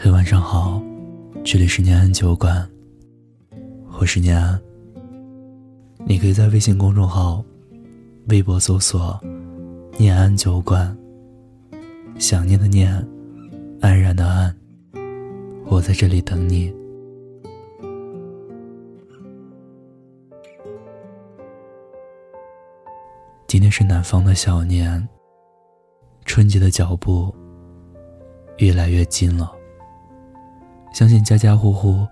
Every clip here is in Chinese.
嘿，晚上好，这里是念安酒馆，我是念安。你可以在微信公众号、微博搜索“念安酒馆”，想念的念，安然的安，我在这里等你。今天是南方的小年，春节的脚步越来越近了。相信家家户户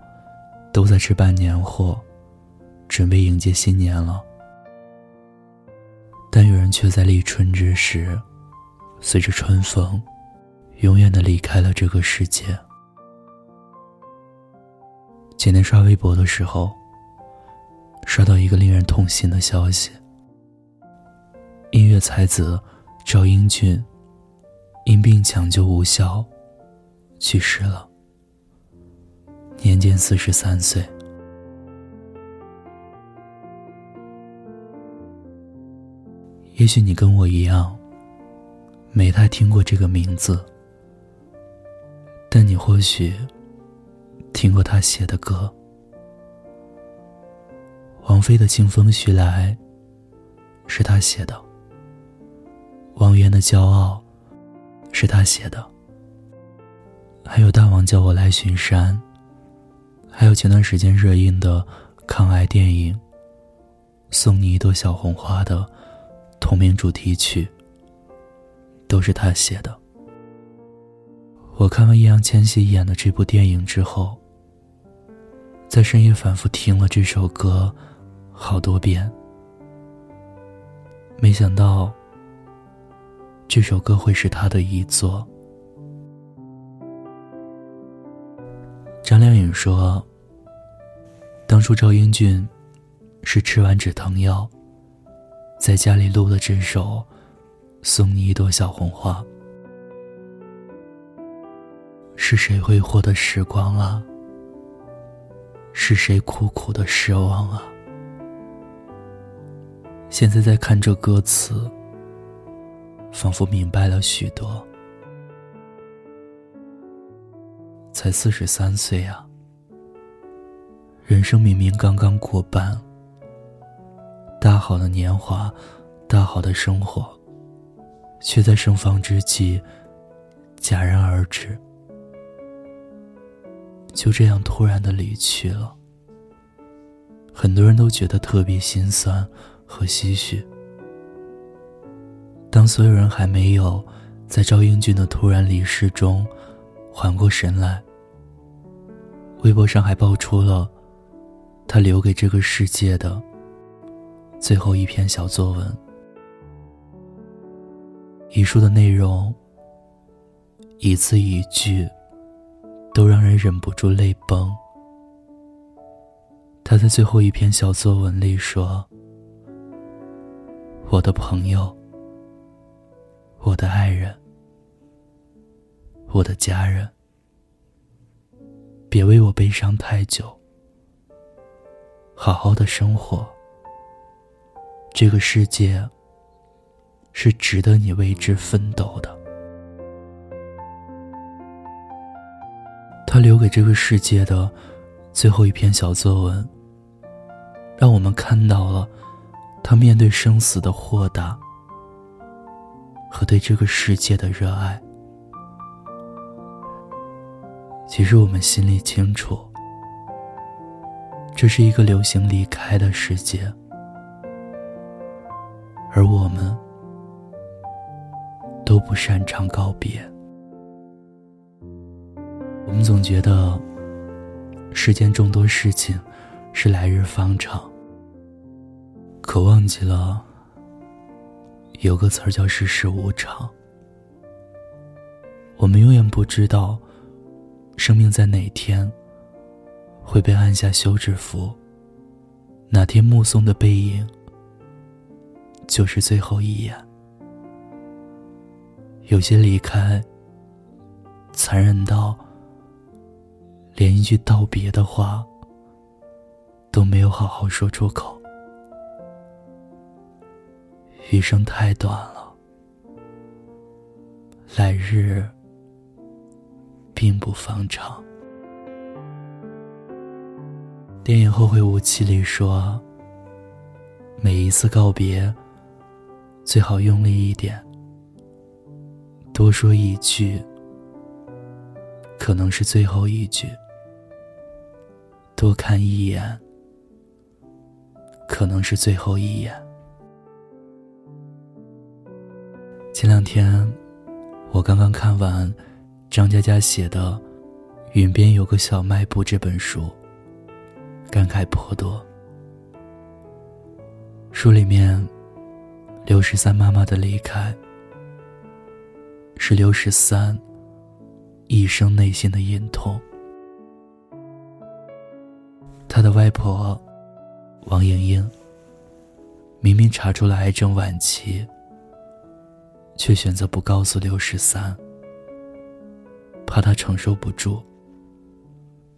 都在置办年货，准备迎接新年了。但有人却在立春之时，随着春风，永远的离开了这个世界。前天刷微博的时候，刷到一个令人痛心的消息：音乐才子赵英俊因病抢救无效去世了。年仅四十三岁。也许你跟我一样，没太听过这个名字，但你或许听过他写的歌。王菲的《清风徐来》是他写的，王源的《骄傲》是他写的，还有大王叫我来巡山。还有前段时间热映的抗癌电影《送你一朵小红花》的同名主题曲，都是他写的。我看完易烊千玺演的这部电影之后，在深夜反复听了这首歌好多遍，没想到这首歌会是他的遗作。张靓颖说：“当初赵英俊是吃完止疼药，在家里录了这首《送你一朵小红花》。是谁挥霍的时光啊？是谁苦苦的失望啊？现在在看这歌词，仿佛明白了许多。”才四十三岁啊！人生明明刚刚过半，大好的年华，大好的生活，却在盛放之际戛然而止，就这样突然的离去了。很多人都觉得特别心酸和唏嘘。当所有人还没有在赵英俊的突然离世中缓过神来，微博上还爆出了他留给这个世界的最后一篇小作文，遗书的内容一字一句都让人忍不住泪崩。他在最后一篇小作文里说：“我的朋友，我的爱人，我的家人。”别为我悲伤太久，好好的生活。这个世界是值得你为之奋斗的。他留给这个世界的最后一篇小作文，让我们看到了他面对生死的豁达和对这个世界的热爱。其实我们心里清楚，这是一个流行离开的世界，而我们都不擅长告别。我们总觉得世间众多事情是来日方长，可忘记了有个词儿叫世事无常。我们永远不知道。生命在哪天会被按下休止符？哪天目送的背影就是最后一眼？有些离开，残忍到连一句道别的话都没有好好说出口。余生太短了，来日。并不方长。电影《后会无期》里说：“每一次告别，最好用力一点，多说一句，可能是最后一句；多看一眼，可能是最后一眼。”前两天，我刚刚看完张嘉佳写的《云边有个小卖部》这本书。感慨颇多。书里面，刘十三妈妈的离开，是刘十三一生内心的隐痛。他的外婆王莹莹，明明查出了癌症晚期，却选择不告诉刘十三，怕他承受不住。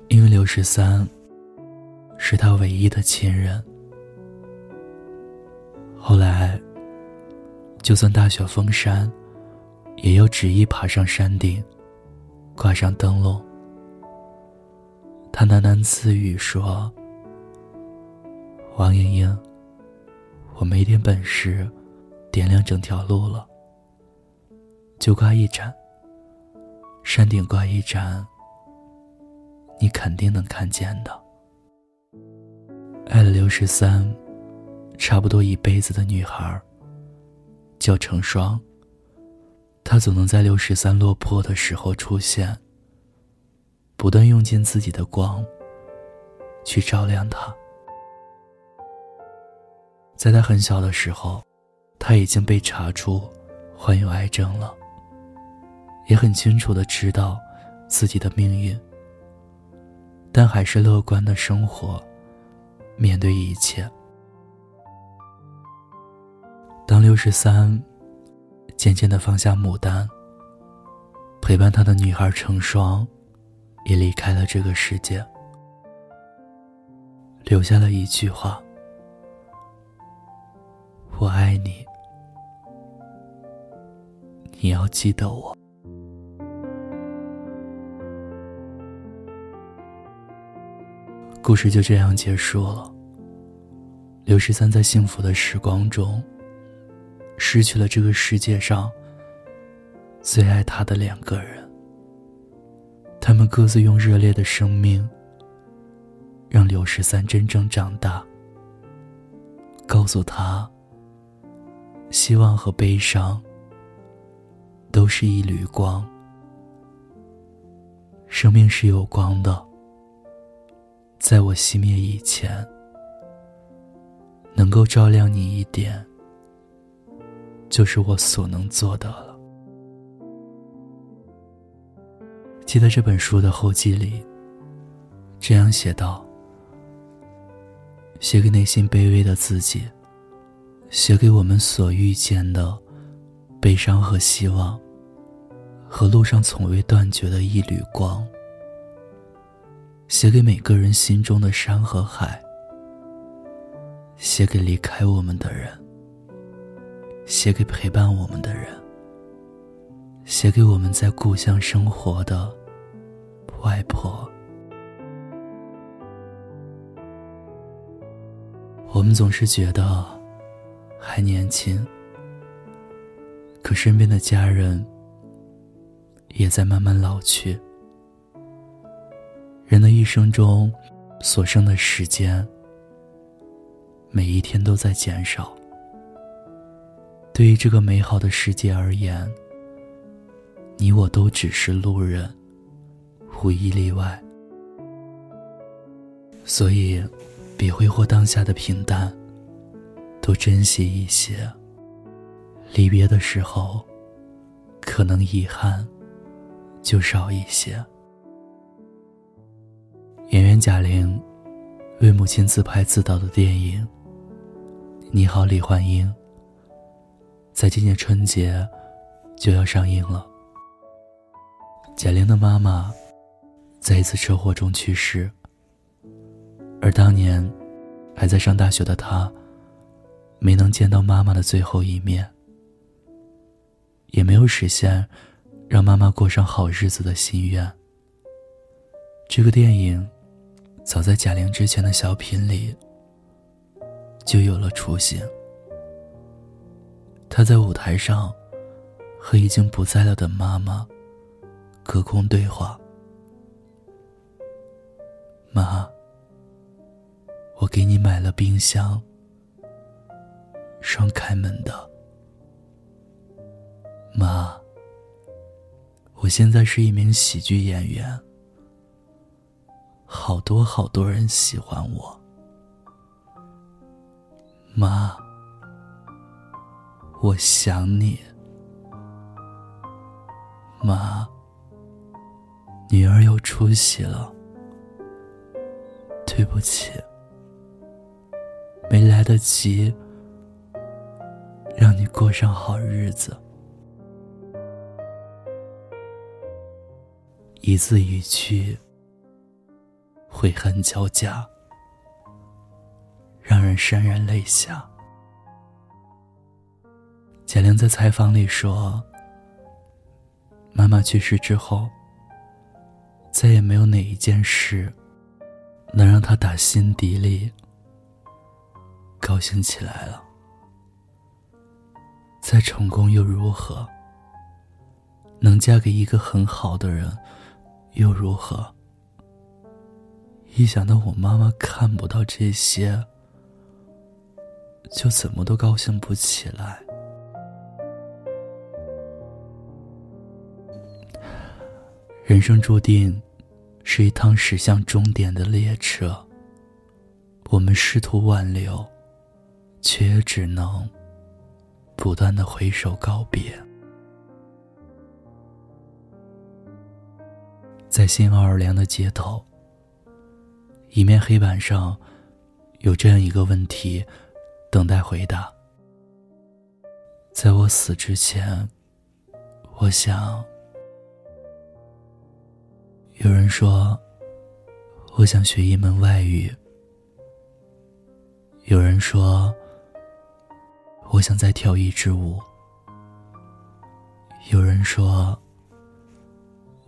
因为刘十三。是他唯一的亲人。后来，就算大雪封山，也要执意爬上山顶，挂上灯笼。他喃喃自语说：“王莹莹，我没点本事，点亮整条路了，就挂一盏。山顶挂一盏，你肯定能看见的。”爱了刘十三，差不多一辈子的女孩，叫成双。她总能在刘十三落魄的时候出现，不断用尽自己的光，去照亮他。在他很小的时候，他已经被查出患有癌症了，也很清楚的知道自己的命运，但还是乐观的生活。面对一切，当六十三渐渐的放下牡丹，陪伴他的女孩成双也离开了这个世界，留下了一句话：“我爱你，你要记得我。”故事就这样结束了。刘十三在幸福的时光中，失去了这个世界上最爱他的两个人。他们各自用热烈的生命，让刘十三真正长大。告诉他，希望和悲伤都是一缕光，生命是有光的。在我熄灭以前，能够照亮你一点，就是我所能做的了。记得这本书的后记里，这样写道：“写给内心卑微的自己，写给我们所遇见的悲伤和希望，和路上从未断绝的一缕光。”写给每个人心中的山和海，写给离开我们的人，写给陪伴我们的人，写给我们在故乡生活的外婆。我们总是觉得还年轻，可身边的家人也在慢慢老去。生中，所剩的时间，每一天都在减少。对于这个美好的世界而言，你我都只是路人，无一例外。所以，别挥霍当下的平淡，多珍惜一些。离别的时候，可能遗憾就少一些。演员贾玲为母亲自拍自导的电影《你好，李焕英》在今年春节就要上映了。贾玲的妈妈在一次车祸中去世，而当年还在上大学的她，没能见到妈妈的最后一面，也没有实现让妈妈过上好日子的心愿。这个电影，早在贾玲之前的小品里就有了雏形。她在舞台上和已经不在了的妈妈隔空对话：“妈，我给你买了冰箱，双开门的。妈，我现在是一名喜剧演员。”好多好多人喜欢我，妈，我想你，妈，女儿有出息了，对不起，没来得及让你过上好日子，一字一句。悔恨交加，让人潸然泪下。贾玲在采访里说：“妈妈去世之后，再也没有哪一件事能让她打心底里高兴起来了。再成功又如何？能嫁给一个很好的人又如何？”一想到我妈妈看不到这些，就怎么都高兴不起来。人生注定是一趟驶向终点的列车，我们试图挽留，却也只能不断的挥手告别。在新奥尔良的街头。一面黑板上，有这样一个问题，等待回答。在我死之前，我想。有人说，我想学一门外语。有人说，我想再跳一支舞。有人说，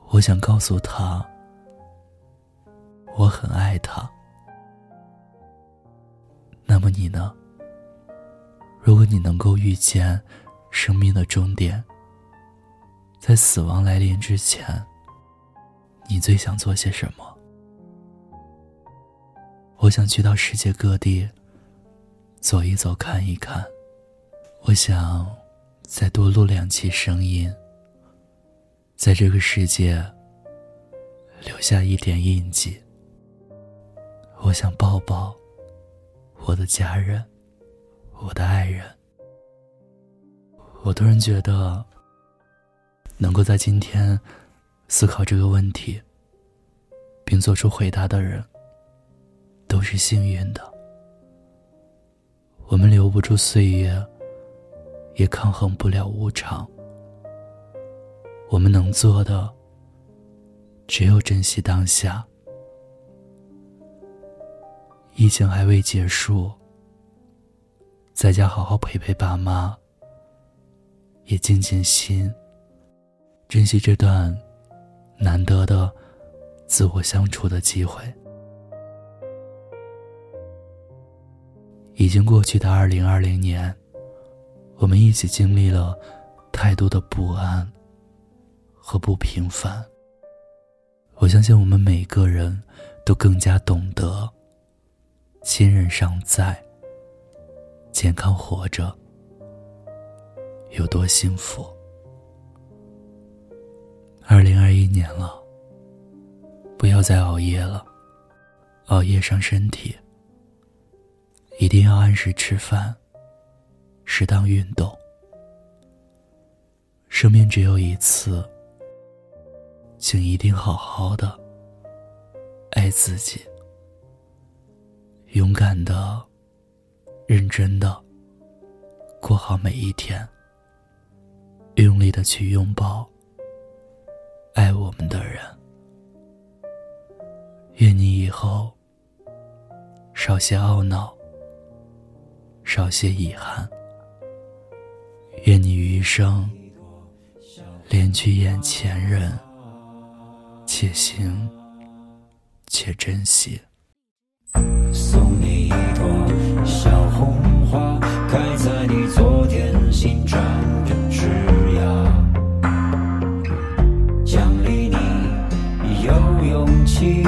我想告诉他。我很爱他。那么你呢？如果你能够遇见生命的终点，在死亡来临之前，你最想做些什么？我想去到世界各地走一走、看一看。我想再多录两期声音，在这个世界留下一点印记。我想抱抱我的家人，我的爱人。我突然觉得，能够在今天思考这个问题，并做出回答的人，都是幸运的。我们留不住岁月，也抗衡不了无常。我们能做的，只有珍惜当下。疫情还未结束，在家好好陪陪爸妈，也静静心，珍惜这段难得的自我相处的机会。已经过去的二零二零年，我们一起经历了太多的不安和不平凡。我相信我们每个人都更加懂得。亲人尚在，健康活着，有多幸福？二零二一年了，不要再熬夜了，熬夜伤身体。一定要按时吃饭，适当运动。生命只有一次，请一定好好的爱自己。勇敢的、认真的过好每一天，用力的去拥抱爱我们的人。愿你以后少些懊恼，少些遗憾。愿你余生连去眼前人，且行且珍惜。紧张着枝桠。奖励你有勇气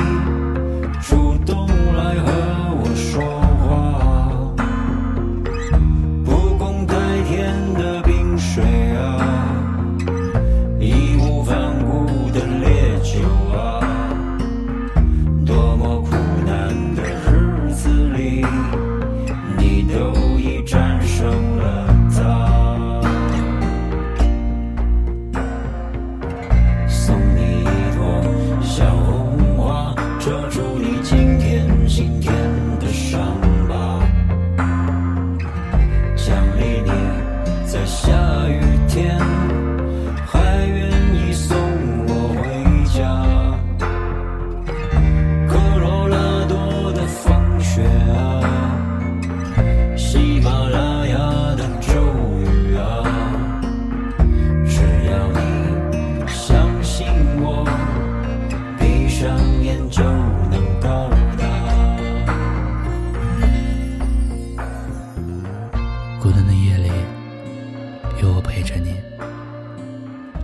有我陪着你。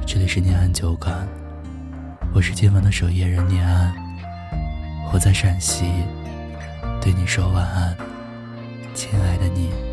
这里是念安酒馆我是今晚的守夜人念安。我在陕西对你说晚安亲爱的你。